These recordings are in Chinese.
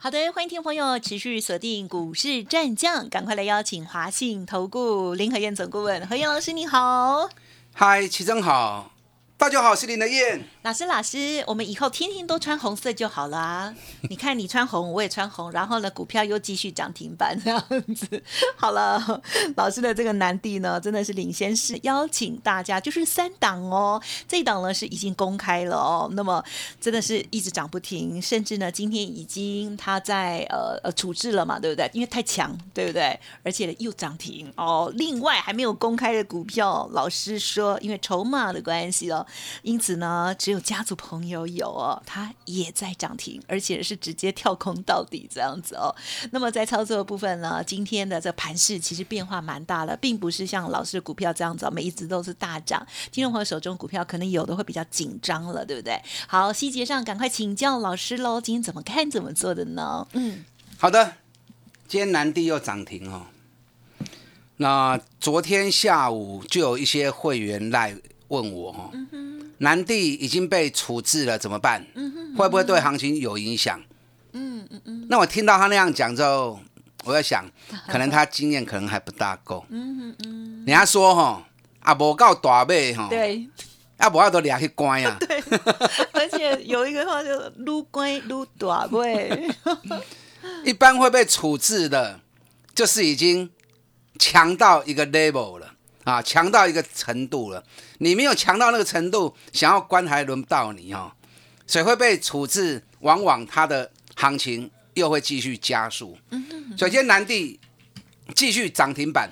好的，欢迎听众朋友持续锁定股市战将，赶快来邀请华信投顾林和燕总顾问何燕老师，你好。嗨，齐正好，大家好，我是林德燕。老师，老师，我们以后天天都穿红色就好了啊！你看，你穿红，我也穿红，然后呢，股票又继续涨停板这样子。好了，老师的这个南地呢，真的是领先是邀请大家，就是三档哦。这一档呢是已经公开了哦，那么真的是一直涨不停，甚至呢今天已经它在呃呃处置了嘛，对不对？因为太强，对不对？而且又涨停哦。另外还没有公开的股票，老师说因为筹码的关系哦，因此呢只有。家族朋友有哦，它也在涨停，而且是直接跳空到底这样子哦。那么在操作的部分呢，今天的这盘势其实变化蛮大了，并不是像老师的股票这样子，每一只都是大涨。听众朋友手中股票可能有的会比较紧张了，对不对？好，细节上赶快请教老师喽。今天怎么看怎么做的呢？嗯，好的。今天南地又涨停哦。那昨天下午就有一些会员来问我哦。南地已经被处置了，怎么办？会不会对行情有影响？嗯嗯嗯。那我听到他那样讲之后，我在想，可能他经验可能还不大够。嗯嗯嗯。人家说哈，啊无够大尾哈。对。啊无要都俩去关啊。对。而且有一个话就撸关撸大尾。一般会被处置的，就是已经强到一个 level 了。啊，强到一个程度了，你没有强到那个程度，想要关还轮不到你哦。所以会被处置，往往它的行情又会继续加速。首先南地继续涨停板，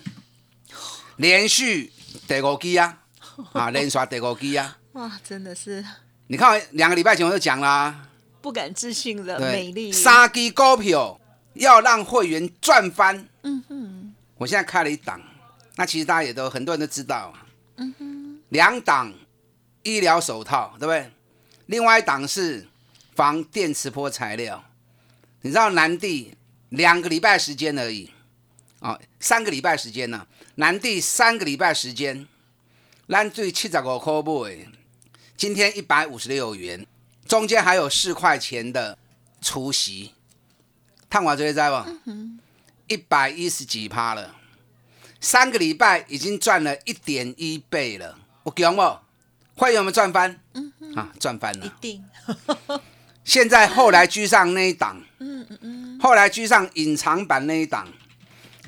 连续第五基啊，啊，连刷第五基啊。哇，真的是！你看两个礼拜前我就讲啦，不敢置信的美丽杀鸡股票要让会员赚翻。嗯哼，我现在开了一档。那其实大家也都很多人都知道，嗯哼，两档医疗手套，对不对？另外一档是防电磁波材料。你知道南地两个礼拜时间而已，哦，三个礼拜时间呢？南地三个礼拜时间，咱最七十五块买，今天一百五十六元，中间还有四块钱的除息，探完这些在不？一百一十几趴了。三个礼拜已经赚了一点一倍了，我讲不？会有没有赚翻？嗯啊，赚翻了，一定。现在后来居上那一档，嗯嗯嗯，后来居上隐藏版那一档，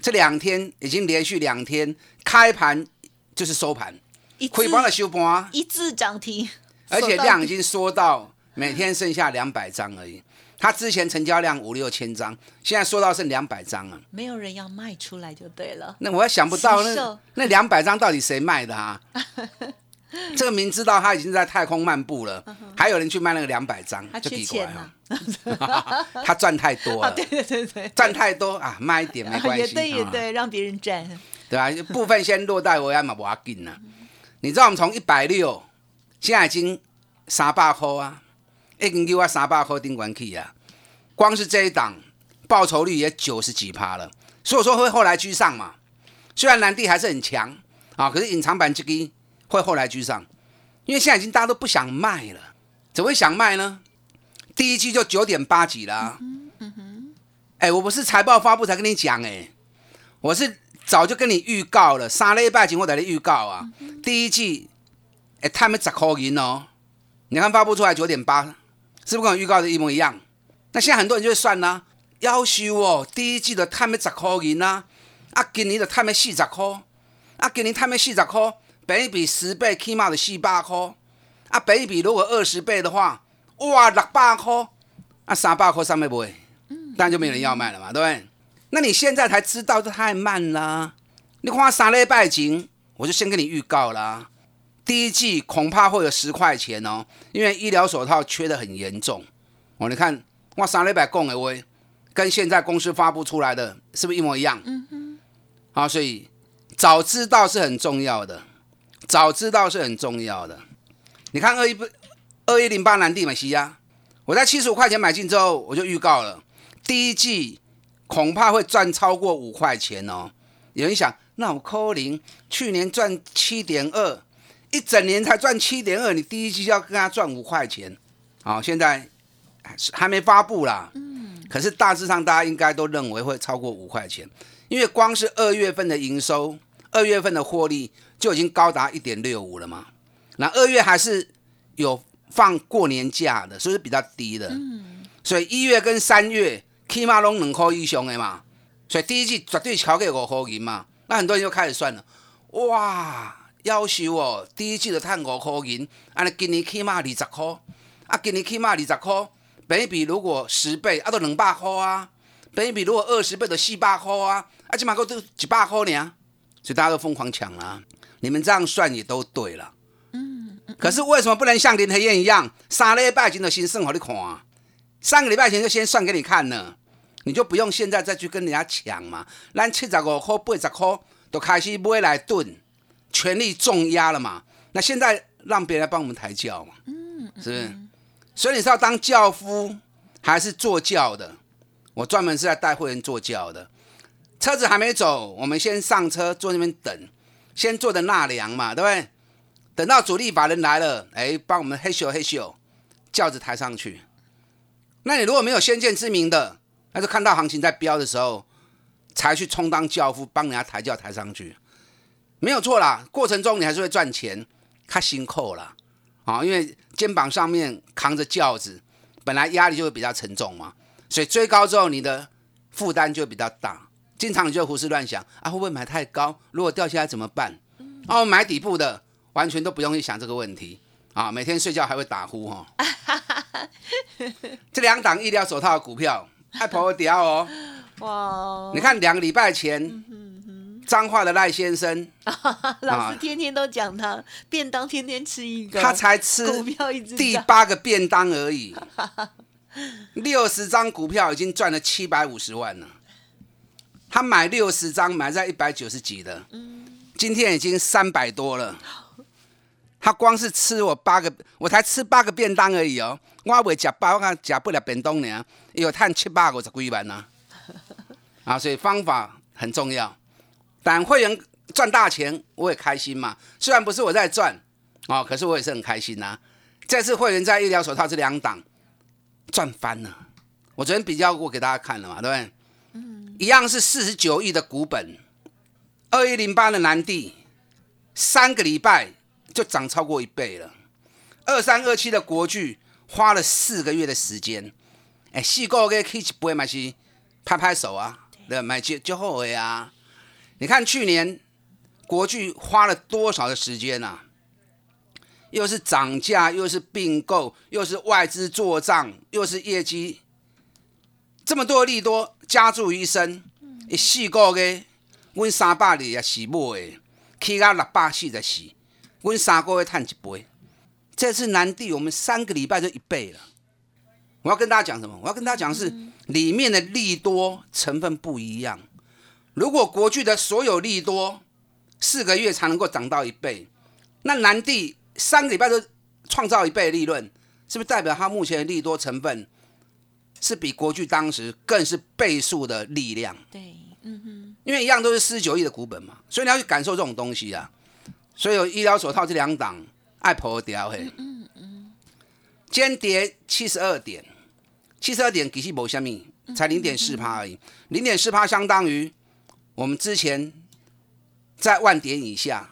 这两天已经连续两天开盘就是收盘，亏帮了收盘，一字涨停，而且量已经缩到每天剩下两百张而已。他之前成交量五六千张，现在说到剩两百张啊，没有人要卖出来就对了。那我也想不到那那两百张到底谁卖的啊？这个明知道他已经在太空漫步了，还有人去卖那个两百张，就奇怪了。他赚太多了，对对对对，赚太多啊，卖一点没关系，也对也对，让别人赚，对吧？部分先落袋为安嘛，不要紧啊。你知道我们从一百六，现在已经三百块啊。已经给我三百块顶关去啊！光是这一档报酬率也九十几趴了，所以说会后来居上嘛。虽然蓝地还是很强啊，可是隐藏版这个会后来居上，因为现在已经大家都不想卖了，怎么会想卖呢？第一季就九点八几了，嗯哼，哎，我不是财报发布才跟你讲哎，我是早就跟你预告了，三礼拜前我在你预告啊，第一季哎，他们十块银哦，你看发布出来九点八。是不是跟预告的一模一样？那现在很多人就会算啦，要求哦，第一季的探咩十块银啊，啊，今年的探咩四十块，啊，今年探咩四十块，比比十倍起码的四百块，啊，比比如果二十倍的话，哇，六百块，啊，三百块上面不会，当然就没人要卖了嘛，对不对？那你现在才知道，这太慢了。你花三礼拜前，我就先跟你预告了。第一季恐怕会有十块钱哦，因为医疗手套缺的很严重哦。你看，哇，三礼拜供的威，跟现在公司发布出来的是不是一模一样？嗯哼。好，所以早知道是很重要的早知道是很重要的。你看二一不二一零八南地美西呀，我在七十五块钱买进之后，我就预告了第一季恐怕会赚超过五块钱哦。有人想，那我扣零去年赚七点二，一整年才赚七点二，你第一季就要跟他赚五块钱？好，现在还没发布啦。嗯，可是大致上大家应该都认为会超过五块钱，因为光是二月份的营收，二月份的获利就已经高达一点六五了嘛。那二月还是有放过年假的，所以是比较低的。嗯，所以一月跟三月起码拢两块以上的嘛。所以第一季绝对超过五块银嘛。那很多人就开始算了，哇，要求哦，第一季就赚五块银，安尼今年起码二十块，啊，今年起码二十块，比比如果十倍，啊，都两百块啊，比比如果二十倍，都四百块啊，啊，起码够都一百块呢，所以大家都疯狂抢啊。你们这样算也都对了。嗯。可是为什么不能像林黑燕一样，三礼拜前就先算给你看，三个礼拜前就先算给你看呢？你就不用现在再去跟人家抢嘛，咱七十五块、八十块都开始买来炖，全力重压了嘛。那现在让别人来帮我们抬轿嘛，嗯，是不是？所以你是要当轿夫还是坐轿的？我专门是在带会员坐轿的。车子还没走，我们先上车坐那边等，先坐的纳凉嘛，对不对？等到主力法人来了，哎，帮我们嘿咻嘿咻，轿子抬上去。那你如果没有先见之明的，那就看到行情在飙的时候，才去充当轿夫，帮人家抬轿抬上去，没有错啦。过程中你还是会赚钱，他辛苦了啊，因为肩膀上面扛着轿子，本来压力就会比较沉重嘛，所以追高之后你的负担就比较大。经常你就胡思乱想啊，会不会买太高？如果掉下来怎么办？哦，买底部的完全都不用去想这个问题啊，每天睡觉还会打呼哈。这两档医疗手套的股票。还跑掉哦！哇！你看两个礼拜前，脏话的赖先生，老师天天都讲他便当，天天吃一个，他才吃股票一第八个便当而已，六十张股票已经赚了七百五十万了。他买六十张，买在一百九十几的，今天已经三百多了。他光是吃我八个，我才吃八个便当而已哦。我未吃饱，我讲食不了便当呢，有赚七百五十几万呐。啊，所以方法很重要。但会员赚大钱，我也开心嘛。虽然不是我在赚，哦，可是我也是很开心呐。这次会员在医疗手套这两档赚翻了。我昨天比较过给大家看了嘛，对不对？嗯。一样是四十九亿的股本，二一零八的南地，三个礼拜就涨超过一倍了。二三二七的国巨。花了四个月的时间，哎，四个月可以不会买是拍拍手啊，对，买就就后悔啊。你看去年国巨花了多少的时间啊？又是涨价，又是并购，又是外资做账，又是业绩，这么多利多加注一身，一四个月，阮三百二也是买的，起到六百四十四，阮三个月赚一倍。这次南地，我们三个礼拜就一倍了。我要跟大家讲什么？我要跟大家讲是里面的利多成分不一样。如果国巨的所有利多四个月才能够涨到一倍，那南地三个礼拜都创造一倍的利润，是不是代表它目前的利多成分是比国巨当时更是倍数的力量？对，嗯哼，因为一样都是四十九亿的股本嘛，所以你要去感受这种东西啊。所以有医疗手套这两档。爱破掉嘿，嗯嗯，间跌七十二点，七十二点其实无虾米，才零点四趴而已，零点四趴相当于我们之前在万点以下，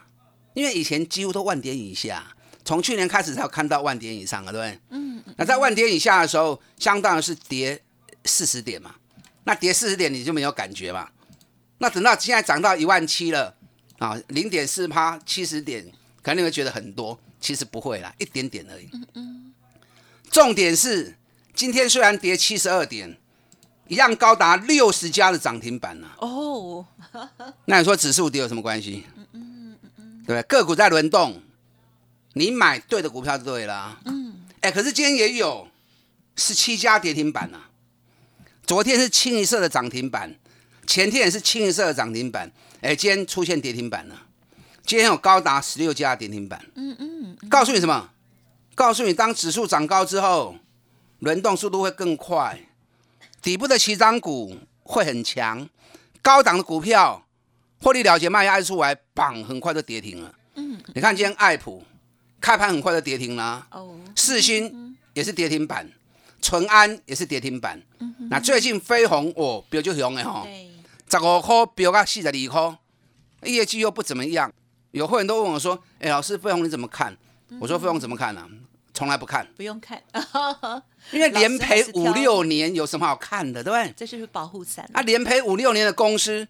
因为以前几乎都万点以下，从去年开始才有看到万点以上了，对不对？嗯，那在万点以下的时候，相当于是跌四十点嘛，那跌四十点你就没有感觉嘛，那等到现在涨到一万七了啊，零点四趴七十点，可能你会觉得很多。其实不会啦，一点点而已。嗯嗯。重点是，今天虽然跌七十二点，一样高达六十家的涨停板呢。哦。那你说指数跌有什么关系？嗯嗯嗯对个股在轮动，你买对的股票就对了。嗯。哎，可是今天也有十七家跌停板呢。昨天是清一色的涨停板，前天也是清一色的涨停板。哎，今天出现跌停板了。今天有高达十六家跌停板。嗯嗯，告诉你什么？告诉你，当指数涨高之后，轮动速度会更快，底部的起涨股会很强，高档的股票获利了结卖压一出来，绑很快就跌停了。嗯，你看今天爱普开盘很快就跌停了。哦，四星也是跌停板，淳安也是跌停板。嗯那最近飞鸿哦，标就红的吼，十五块标到四十二块，业绩又不怎么样。有会员都问我说：“哎，老师，飞鸿你怎么看？”我说：“飞鸿怎么看呢？从来不看，不用看，因为连赔五六年有什么好看的，对不对？这就是保护伞啊！连赔五六年的公司，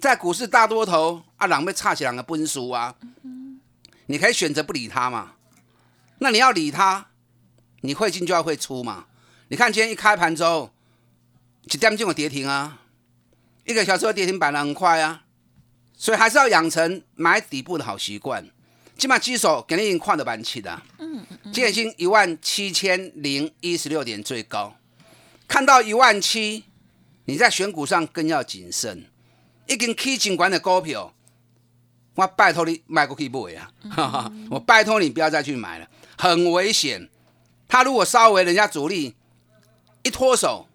在股市大多头啊，狼狈差起两个奔输啊，你可以选择不理他嘛。那你要理他，你会进就要会出嘛。你看今天一开盘之后，几点钟有跌停啊？一个小时跌停板了，很快啊。所以还是要养成买底部的好习惯。起码基手给你已经看得板起的，嗯嗯，今已经一万七千零一十六点最高，看到一万七，你在选股上更要谨慎。已经起警管的股票，我拜托你卖过去买啊！我拜托你不要再去买了，很危险。他如果稍微人家主力一脱手，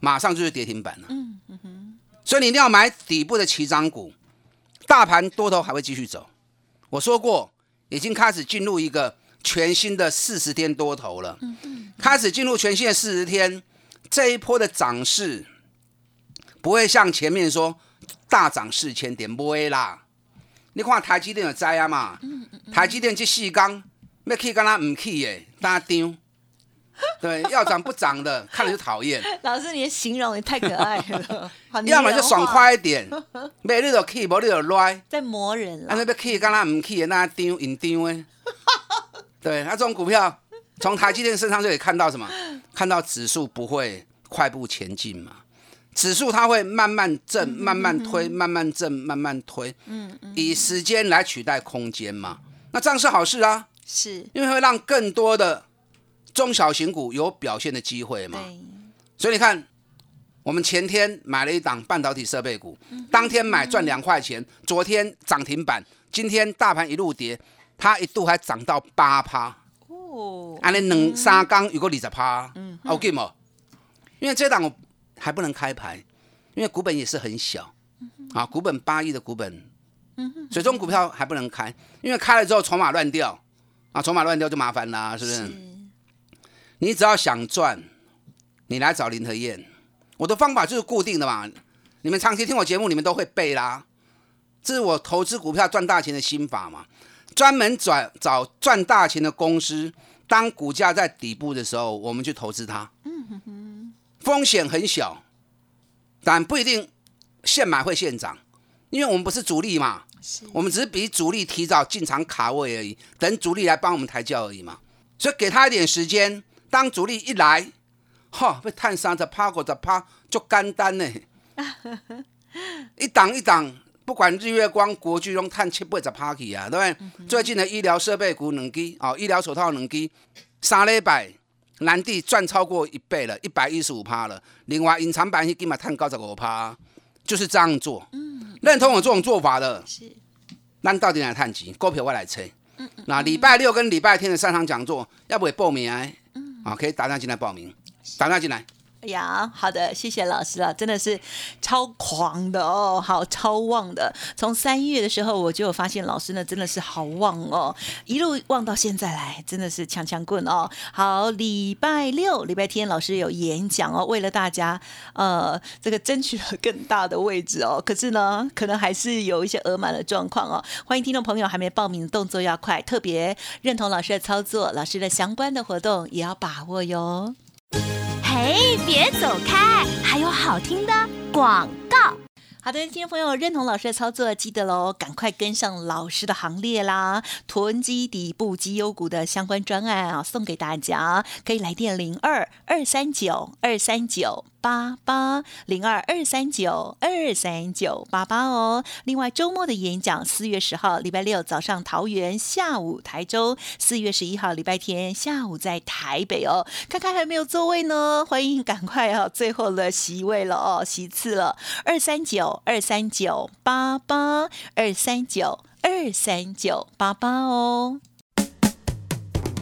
马上就是跌停板了。嗯嗯哼，所以你一定要买底部的起涨股，大盘多头还会继续走。我说过。已经开始进入一个全新的四十天多头了，开始进入全新的四十天，这一波的涨势不会像前面说大涨四千点，不会啦。你看台积电有灾啊嘛？台积电这细钢要去跟他唔去耶，大家丢。对，要涨不涨的，看了就讨厌。老师，你的形容也太可爱了。要么就爽快一点，每日都 key，无你就赖。在磨人了。啊，那要 key，刚刚唔 key 的，那丢引丢诶。对，那这种股票，从台积电身上就可以看到什么？看到指数不会快步前进嘛？指数它会慢慢震，慢慢推，慢慢震，慢慢推。嗯嗯。以时间来取代空间嘛？那这样是好事啊。是。因为会让更多的。中小型股有表现的机会嘛？所以你看，我们前天买了一档半导体设备股，当天买赚两块钱，昨天涨停板，今天大盘一路跌，它一度还涨到八趴。哦，安尼两三缸有个二十趴，嗯，OK 吗？因为这档我还不能开牌，因为股本也是很小，啊，股本八亿的股本，嗯所以这种股票还不能开，因为开了之后筹码乱掉，啊，筹码乱掉就麻烦啦，是不是？你只要想赚，你来找林和燕。我的方法就是固定的嘛，你们长期听我节目，你们都会背啦。这是我投资股票赚大钱的心法嘛，专门转找赚大钱的公司，当股价在底部的时候，我们去投资它。风险很小，但不一定现买会现涨，因为我们不是主力嘛，我们只是比主力提早进场卡位而已，等主力来帮我们抬轿而已嘛，所以给他一点时间。当主力一来，哈，被探三十趴过十趴，就干单呢。一档一档，不管日月光、国巨拢探七八十趴去啊，对不对？最近的医疗设备股两支，哦，医疗手套两支，三礼拜蓝地赚超过一倍了，一百一十五趴了。另外隐藏版是今嘛探高十五趴，就是这样做。嗯，认同我这种做法的，是。那到底来探几？股票我来吹。嗯嗯。那礼拜六跟礼拜天的三场讲座，要不要报名啊？好，可以打电话进来报名，打电话进来。哎呀，好的，谢谢老师啊，真的是超狂的哦，好超旺的。从三月的时候我就发现老师呢，真的是好旺哦，一路旺到现在来，真的是强强棍哦。好，礼拜六、礼拜天老师有演讲哦，为了大家呃这个争取了更大的位置哦。可是呢，可能还是有一些额满的状况哦。欢迎听众朋友还没报名，动作要快，特别认同老师的操作，老师的相关的活动也要把握哟。嘿，别走开！还有好听的广告。好的，听众朋友认同老师的操作，记得喽，赶快跟上老师的行列啦！囤积底部绩优股的相关专案啊，送给大家，可以来电零二二三九二三九。八八零二二三九二三九八八哦。另外，周末的演讲，四月十号礼拜六早上桃园，下午台州；四月十一号礼拜天下午在台北哦。看看还没有座位呢，欢迎赶快啊！最后的席位了哦，席次了。二三九二三九八八二三九。二三九八八哦。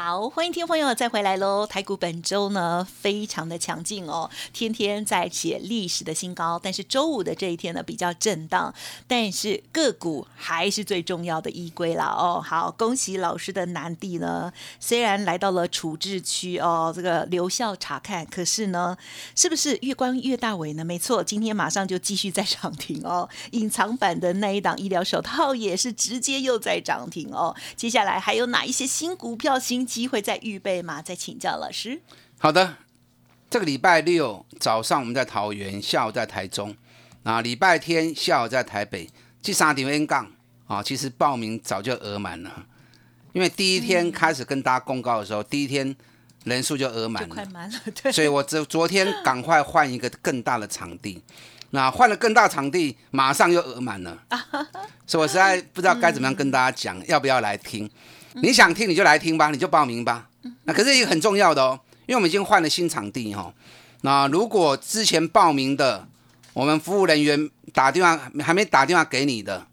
好，欢迎听众朋友再回来喽！台股本周呢非常的强劲哦，天天在写历史的新高。但是周五的这一天呢比较震荡，但是个股还是最重要的依归啦哦。好，恭喜老师的南地呢，虽然来到了处置区哦，这个留校查看，可是呢，是不是越关越大尾呢？没错，今天马上就继续在涨停哦。隐藏版的那一档医疗手套也是直接又在涨停哦。接下来还有哪一些新股票新？机会在预备吗？再请教老师。好的，这个礼拜六早上我们在桃园，下午在台中，啊，礼拜天下午在台北。第三点 N 杠啊，其实报名早就额满了，因为第一天开始跟大家公告的时候，第一天人数就额满了，快满了，对。所以我昨昨天赶快换一个更大的场地，那换了更大场地，马上又额满了，所以我实在不知道该怎么样跟大家讲，要不要来听？你想听你就来听吧，你就报名吧。那可是一个很重要的哦，因为我们已经换了新场地哈。那如果之前报名的，我们服务人员打电话还没打电话给你的，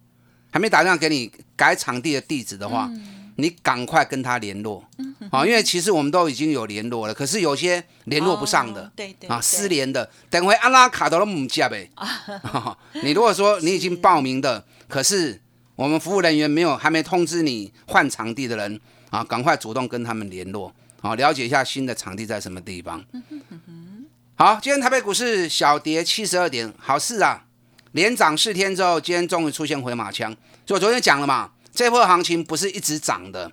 还没打电话给你改场地的地址的话，你赶快跟他联络。啊，因为其实我们都已经有联络了，可是有些联络不上的，对对啊，失联的，等会阿拉卡都了母接呗。你如果说你已经报名的，可是。我们服务人员没有还没通知你换场地的人啊，赶快主动跟他们联络，好了解一下新的场地在什么地方。好，今天台北股市小跌七十二点，好事啊，连涨四天之后，今天终于出现回马枪。就我昨天讲了嘛，这波行情不是一直涨的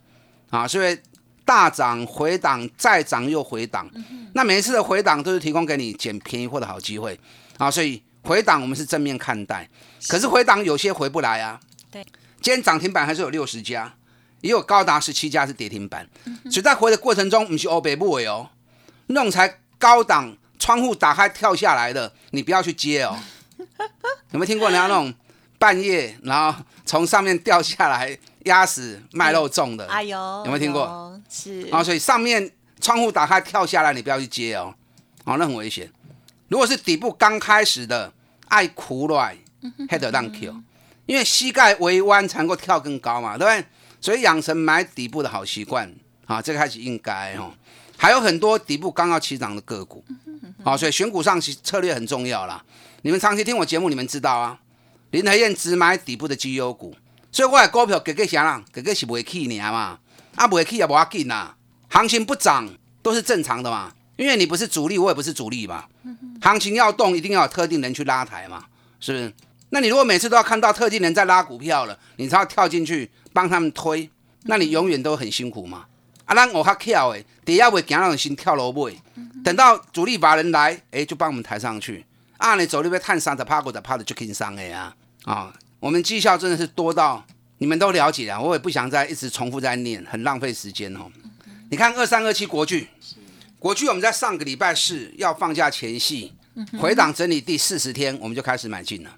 啊，所以大涨回档再涨又回档，那每一次的回档都是提供给你捡便宜货的好机会啊，所以回档我们是正面看待，可是回档有些回不来啊。对，今天涨停板还是有六十家，也有高达十七家是跌停板，所以在回的过程中，不是欧北部尾哦，那种才高档，窗户打开跳下来的，你不要去接哦。有没有听过人家那种半夜然后从上面掉下来压死卖肉粽的？哎呦，有没有听过？是啊，所以上面窗户打开跳下来，你不要去接哦，哦，那很危险。如果是底部刚开始的，爱苦来，head 让 Q。因为膝盖微弯才能够跳更高嘛，对不对？所以养成买底部的好习惯啊，这个还是应该哦。还有很多底部刚要起涨的个股，好，所以选股上策略很重要啦。你们长期听我节目，你们知道啊。林和燕只买底部的绩优股，所以我的股票给给谁啦？给给是不会起你嘛？啊，不会起也不要紧呐。行情不涨都是正常的嘛，因为你不是主力，我也不是主力嘛。行情要动，一定要有特定人去拉抬嘛，是不是？那你如果每次都要看到特定人在拉股票了，你才要跳进去帮他们推，那你永远都很辛苦嘛。啊，咱我较巧诶，底下会行那种心跳楼尾，等到主力法人来，哎，就帮我们抬上去。啊，你走那边探三的趴股的趴的就轻伤的呀。啊，我们绩效真的是多到你们都了解啊，我也不想再一直重复在念，很浪费时间哦。你看二三二七国巨，国巨我们在上个礼拜四要放假前夕回档整理第四十天，我们就开始买进了。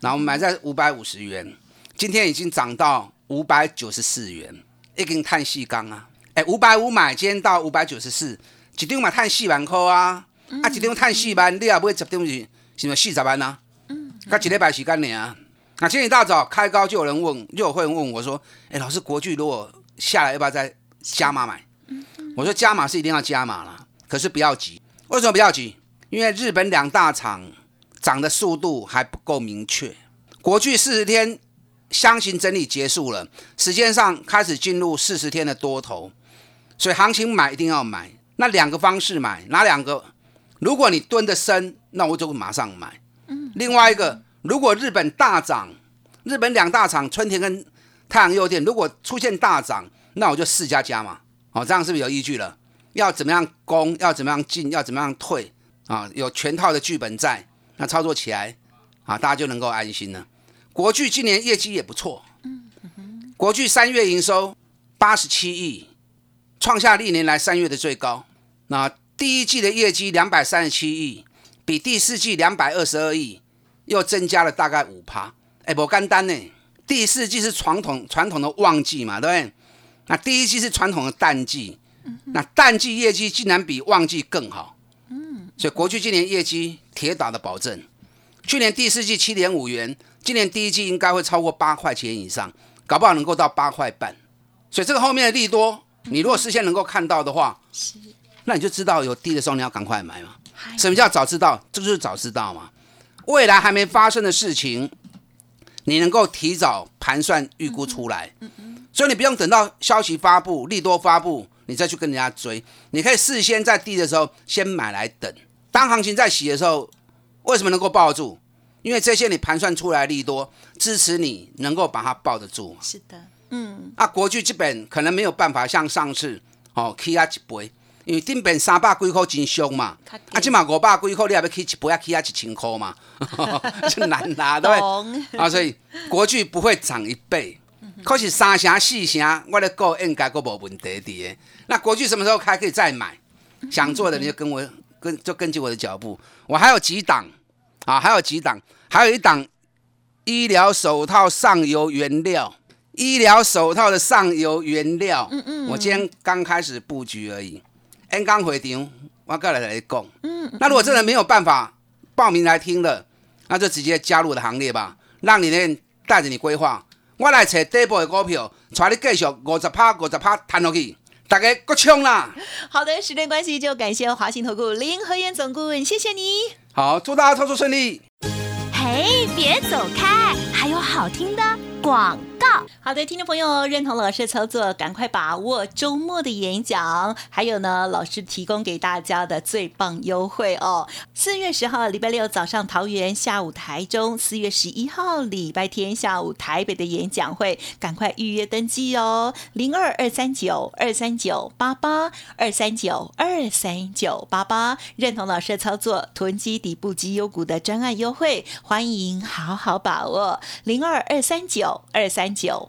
那我们买在五百五十元，今天已经涨到五百九十四元，一根碳细钢啊！哎，五百五买，今天到五百九十四，一张嘛碳四万块啊！啊，一张碳四万，你也不会十张是是咪四十万啊？嗯，才一礼拜时间呢啊！那今天一大早开高就有人问，就有会员问我说：“哎，老师，国巨如果下来要不要再加码买？”我说：“加码是一定要加码了，可是不要急。为什么不要急？因为日本两大厂。”涨的速度还不够明确，过去四十天箱型整理结束了，时间上开始进入四十天的多头，所以行情买一定要买。那两个方式买哪两个？如果你蹲的深，那我就马上买。另外一个，如果日本大涨，日本两大厂春田跟太阳诱电如果出现大涨，那我就四家加嘛。好，这样是不是有依据了？要怎么样攻？要怎么样进？要怎么样退？啊，有全套的剧本在。那操作起来啊，大家就能够安心了。国巨今年业绩也不错，国巨三月营收八十七亿，创下历年来三月的最高。那第一季的业绩两百三十七亿，比第四季两百二十二亿又增加了大概五趴。哎，不干单呢。第四季是传统传统的旺季嘛，对不对？那第一季是传统的淡季，那淡季业绩竟然比旺季更好。嗯，所以国巨今年业绩铁打的保证。去年第四季七点五元，今年第一季应该会超过八块钱以上，搞不好能够到八块半。所以这个后面的利多，你如果事先能够看到的话，是，那你就知道有低的时候你要赶快买嘛。什么叫早知道？这就是早知道嘛。未来还没发生的事情。你能够提早盘算预估出来，所以你不用等到消息发布、利多发布，你再去跟人家追。你可以事先在低的时候先买来等，当行情在洗的时候，为什么能够抱住？因为这些你盘算出来利多支持你能够把它抱得住。是的，嗯。啊，国巨基本可能没有办法像上次哦起啊一倍，因为顶边三百几块真凶嘛，啊，起码五百几块，你也要起一倍啊起啊一千块嘛，就难拿对啊，所以国巨不会涨一倍，可是三成四成，我的股应该都无问题的。那国巨什么时候开可以再买？想做的你就跟我跟就跟紧我的脚步，我还有几档啊，还有几档，还有一档医疗手套上游原料，医疗手套的上游原料，嗯嗯，我今天刚开始布局而已。N 刚回场，我过来来讲。嗯，那如果真的没有办法报名来听的，那就直接加入我的行列吧，让你呢带着你规划。我来找底部的股票，带你继续五十趴、五十趴摊落去，大家够呛啦！好的，时间关系就感谢华信投顾林和燕总顾问，谢谢你。好，祝大家操作顺利。嘿，别走开，还有好听的广。好的，听众朋友，认同老师的操作，赶快把握周末的演讲，还有呢，老师提供给大家的最棒优惠哦。四月十号礼拜六早上桃园，下午台中；四月十一号礼拜天下午台北的演讲会，赶快预约登记哦。零二二三九二三九八八二三九二三九八八，认同老师的操作，囤积底部绩优股的专案优惠，欢迎好好把握。零二二三九二三。九